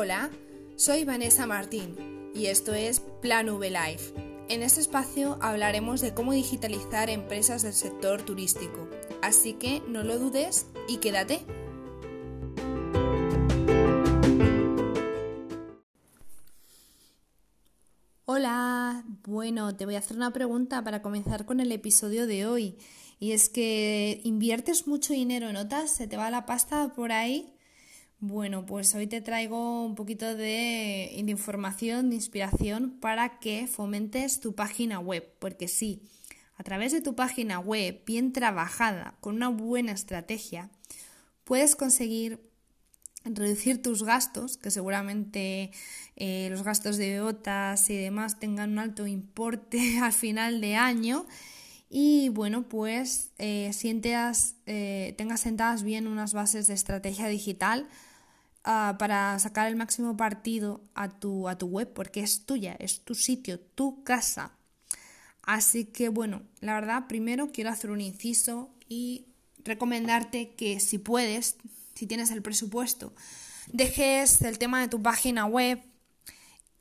Hola, soy Vanessa Martín y esto es Plan V Life. En este espacio hablaremos de cómo digitalizar empresas del sector turístico, así que no lo dudes y quédate. Hola, bueno, te voy a hacer una pregunta para comenzar con el episodio de hoy. Y es que inviertes mucho dinero, ¿notas? ¿Se te va la pasta por ahí? Bueno, pues hoy te traigo un poquito de, información, de inspiración para que fomentes tu página web, porque sí, a través de tu página web bien trabajada, con una buena estrategia, puedes conseguir reducir tus gastos, que seguramente eh, los gastos de botas y demás tengan un alto importe al final de año. Y bueno, pues eh, sientas, eh, tengas sentadas bien unas bases de estrategia digital Ah, para sacar el máximo partido a tu, a tu web, porque es tuya, es tu sitio, tu casa. Así que bueno, la verdad, primero quiero hacer un inciso y recomendarte que si puedes, si tienes el presupuesto, dejes el tema de tu página web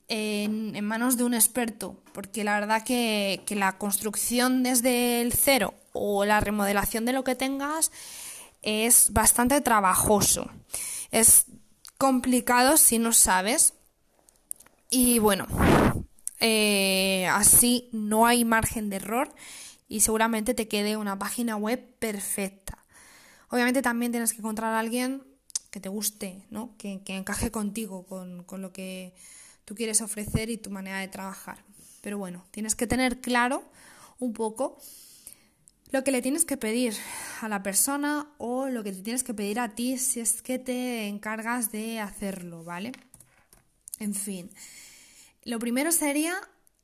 en, manos de un experto, porque la verdad que, que la construcción desde el cero o la remodelación de lo que tengas es bastante trabajoso. Es complicado si no sabes. Y bueno, eh, así no hay margen de error y seguramente te quede una página web perfecta. Obviamente también tienes que encontrar a alguien que te guste, ¿no? que, que encaje contigo, con, con lo que tú quieres ofrecer y tu manera de trabajar. Pero bueno, tienes que tener claro un poco lo que le tienes que pedir a la persona o lo que te tienes que pedir a ti si es que te encargas de hacerlo, ¿vale? En fin, lo primero sería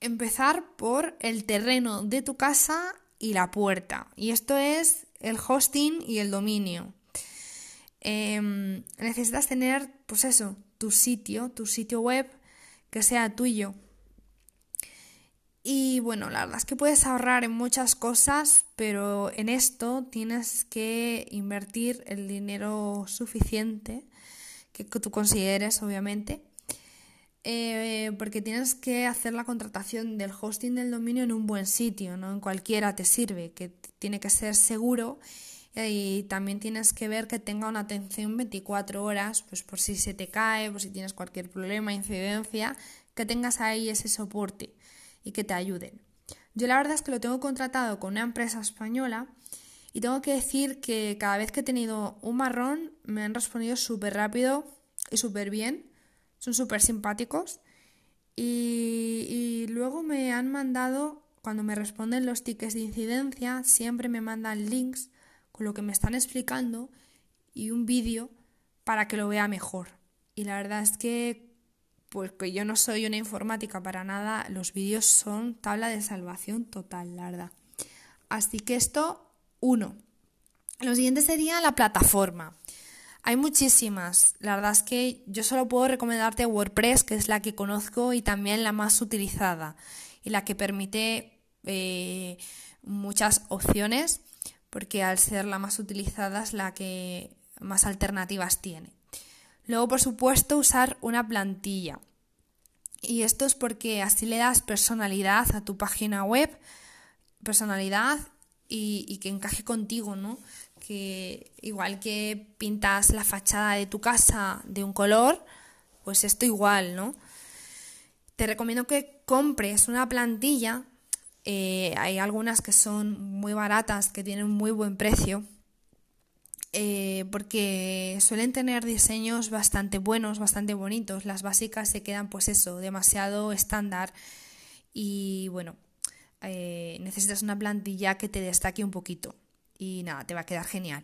empezar por el terreno de tu casa y la puerta. Y esto es el hosting y el dominio. Em, necesitas tener, pues eso, tu sitio, tu sitio web que sea tuyo. Y bueno, la verdad es que puedes ahorrar en muchas cosas, pero en esto tienes que invertir el dinero suficiente que tú consideres, obviamente, eh, porque tienes que hacer la contratación del hosting del dominio en un buen sitio, no en cualquiera te sirve, que tiene que ser seguro y también tienes que ver que tenga una atención 24 horas, pues por si se te cae, por si tienes cualquier problema, incidencia, que tengas ahí ese soporte y que te ayuden. Yo la verdad es que lo tengo contratado con una empresa española y tengo que decir que cada vez que he tenido un marrón me han respondido súper rápido y súper bien. Son súper simpáticos. Y, y, luego me han mandado, cuando me responden los tickets de incidencia, siempre me mandan links con lo que me están explicando y un vídeo para que lo vea mejor. Y la verdad es que pues que yo no soy una informática para nada, los vídeos son tabla de salvación total, la verdad. Así que esto, uno. Lo siguiente sería la plataforma. Hay muchísimas. La verdad es que yo solo puedo recomendarte WordPress, que es la que conozco y también la más utilizada y la que permite eh, muchas opciones, porque al ser la más utilizada es la que más alternativas tiene. Luego, por supuesto, usar una plantilla. Y esto es porque así le das personalidad a tu página web, personalidad y, que encaje contigo, ¿no? Que igual que pintas la fachada de tu casa de un color, pues esto igual, ¿no? Te recomiendo que compres una plantilla. Eh, hay algunas que son muy baratas, que tienen muy buen precio, eh, porque suelen tener diseños bastante buenos, bastante bonitos. Las básicas se quedan, pues eso, demasiado estándar y bueno, eh, necesitas una plantilla que te destaque un poquito y nada, te va a quedar genial.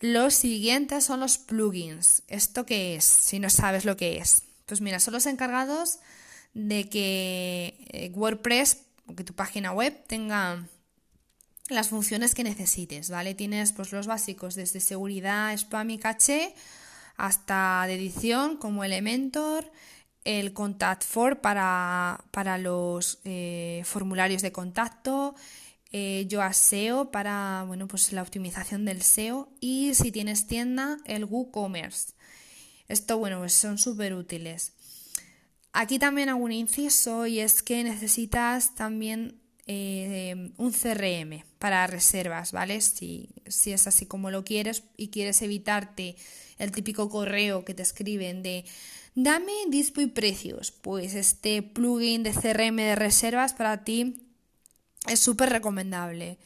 Los siguientes son los plugins. ¿Esto qué es? Si no sabes lo que es. Pues mira, son los encargados de que eh, Que tu página web tenga las funciones que necesites, ¿vale? Tienes pues los básicos desde seguridad, spam y caché hasta de edición como Elementor, el Contact For para, para los eh, formularios de contacto, eh, SEO para bueno, pues la optimización del SEO y si tienes tienda, el WooCommerce. Esto, bueno, pues son súper útiles. Aquí también hago un inciso y es que necesitas también eh, un CRM para reservas, ¿vale? Si, si es así como lo quieres y quieres evitarte el típico correo que te escriben de dame dispo y precios, pues este plugin de CRM de reservas para ti es súper recomendable.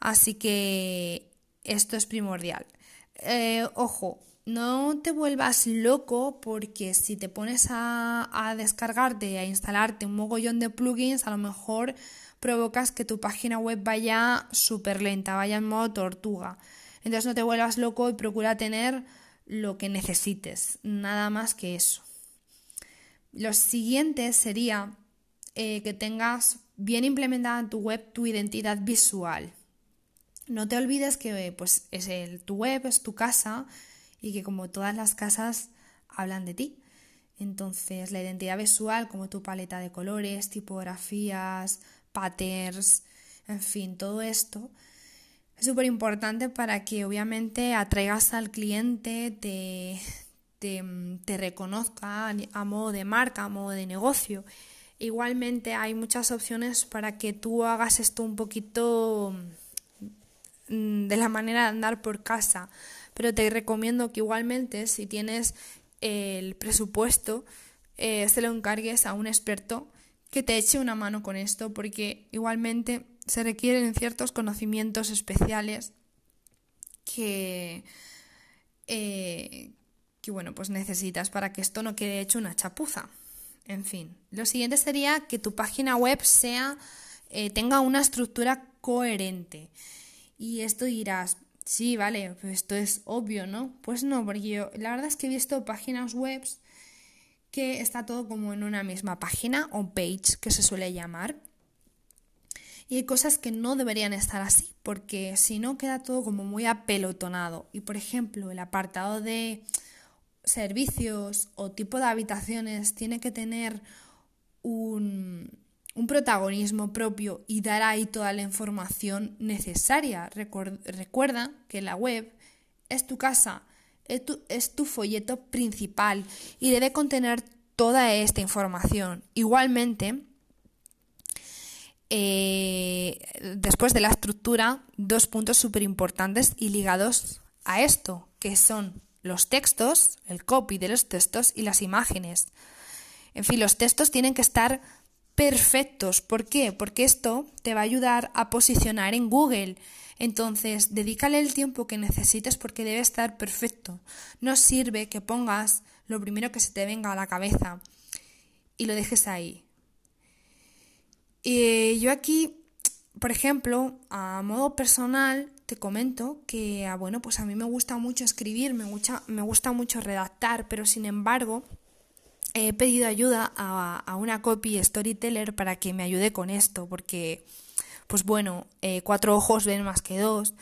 Así que esto es primordial. Eh, ojo, no te vuelvas loco porque si te pones a, a descargarte a instalarte un mogollón de plugins, a lo mejor provocas que tu página web vaya súper lenta, vaya en modo tortuga. Entonces no te vuelvas loco y procura tener lo que necesites, nada más que eso. Lo siguiente sería eh, que tengas bien implementada en tu web tu identidad visual. No te olvides que pues, es el, tu web es tu casa y que como todas las casas hablan de ti. Entonces la identidad visual como tu paleta de colores, tipografías, patterns, en fin, todo esto es súper importante para que obviamente atraigas al cliente, te, te, reconozca a modo de marca, a modo de negocio. Igualmente hay muchas opciones para que tú hagas esto un poquito mm, de la manera de andar por casa, pero te recomiendo que igualmente si tienes el presupuesto, eh, se lo encargues a un experto que te eche una mano con esto, porque igualmente se requieren ciertos conocimientos especiales que, eh, que bueno, pues necesitas para que esto no quede hecho una chapuza. En fin, lo siguiente sería que tu página web sea, eh, tenga una estructura coherente. Y esto dirás, sí, vale, pues esto es obvio, ¿no? Pues no, porque yo la verdad es que he visto páginas web que está todo como en una misma página o page que se suele llamar. Y hay cosas que no deberían estar así, porque si no queda todo como muy apelotonado. Y por ejemplo, el apartado de servicios o tipo de habitaciones tiene que tener un, un protagonismo propio y dar ahí toda la información necesaria. Recuerda que la web es tu casa es tu, folleto principal y debe contener toda esta información. Igualmente, eh, después de la estructura, dos puntos súper importantes y ligados a esto, que son los textos, el copy de los textos y las imágenes. En fin, los textos tienen que estar perfectos. ¿Por qué? Porque esto te va a ayudar a posicionar en Google entonces, dedícale el tiempo que necesites porque debe estar perfecto. No sirve que pongas lo primero que se te venga a la cabeza y lo dejes ahí. Y yo aquí, por ejemplo, a modo personal, te comento que, ah, bueno, pues a mí me gusta mucho escribir, me gusta, me gusta mucho redactar, pero sin embargo, he pedido ayuda a, una copy storyteller para que me ayude con esto, porque pues bueno, eh, cuatro ojos ven más que dos.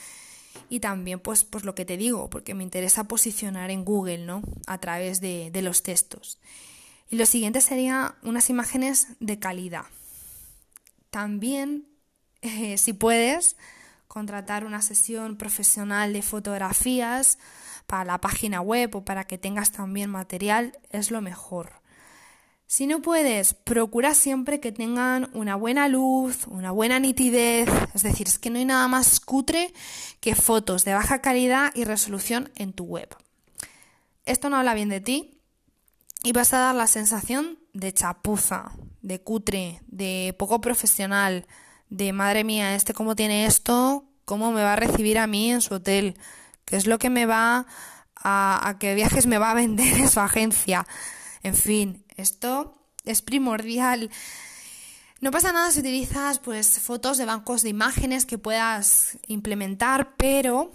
Y también, pues, pues lo que te digo, porque me interesa posicionar en Google, ¿no? A través de, los textos. Y lo siguiente sería unas imágenes de calidad. También, eh, si puedes, contratar una sesión profesional de fotografías para la página web o para que tengas también material, es lo mejor. Si no puedes, procura siempre que tengan una buena luz, una buena nitidez, es decir, es que no hay nada más cutre que fotos de baja calidad y resolución en tu web. Esto no habla bien de ti y vas a dar la sensación de chapuza, de cutre, de poco profesional, de madre mía, este cómo tiene esto, cómo me va a recibir a mí en su hotel, qué es lo que me va a, a qué viajes me va a vender en su agencia. En fin, esto es primordial. No pasa nada si utilizas pues fotos de bancos de imágenes que puedas implementar, pero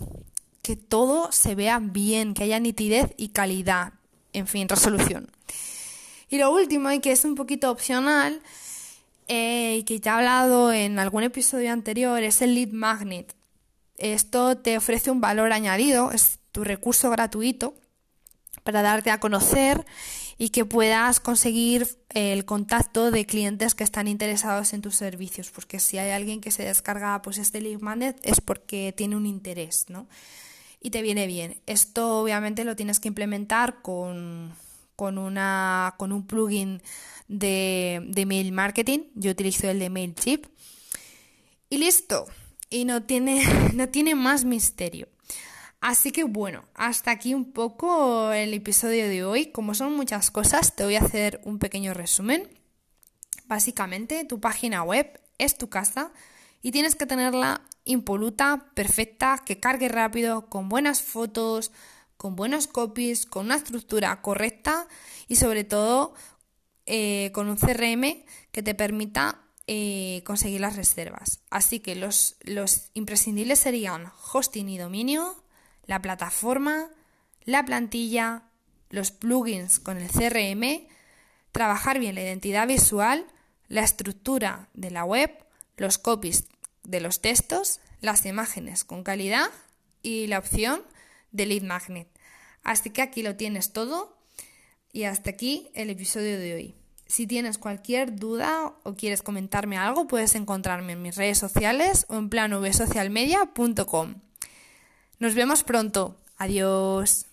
que todo se vea bien, que haya nitidez y calidad, en fin, resolución. Y lo último, y que es un poquito opcional, eh, y que ya he hablado en algún episodio anterior, es el lead magnet. Esto te ofrece un valor añadido, es tu recurso gratuito para darte a conocer y que puedas conseguir el contacto de clientes que están interesados en tus servicios, porque si hay alguien que se descarga pues este lead magnet es porque tiene un interés, ¿no? y te viene bien. Esto obviamente lo tienes que implementar con, con, una, con un plugin de, de mail marketing. Yo utilizo el de MailChimp. Y listo. Y no tiene, no tiene más misterio. Así que bueno, hasta aquí un poco el episodio de hoy. Como son muchas cosas, te voy a hacer un pequeño resumen. Básicamente, tu página web es tu casa y tienes que tenerla impoluta, perfecta, que cargue rápido, con buenas fotos, con buenos copies, con una estructura correcta y sobre todo eh, con un CRM que te permita eh, conseguir las reservas. Así que los, los imprescindibles serían hosting y dominio, la plataforma, la plantilla, los plugins con el CRM, trabajar bien la identidad visual, la estructura de la web, los copies de los textos, las imágenes con calidad y la opción de lead magnet. Así que aquí lo tienes todo y hasta aquí el episodio de hoy. Si tienes cualquier duda o quieres comentarme algo, puedes encontrarme en mis redes sociales o en planvsocialmedia.com. Nos vemos pronto. Adiós.